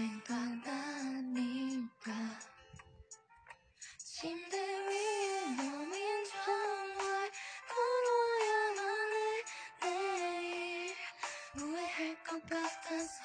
생각나니까. 침대 위에 몸인 정말 걸어야만 해 내일. 뭐 후회할 것 같아서?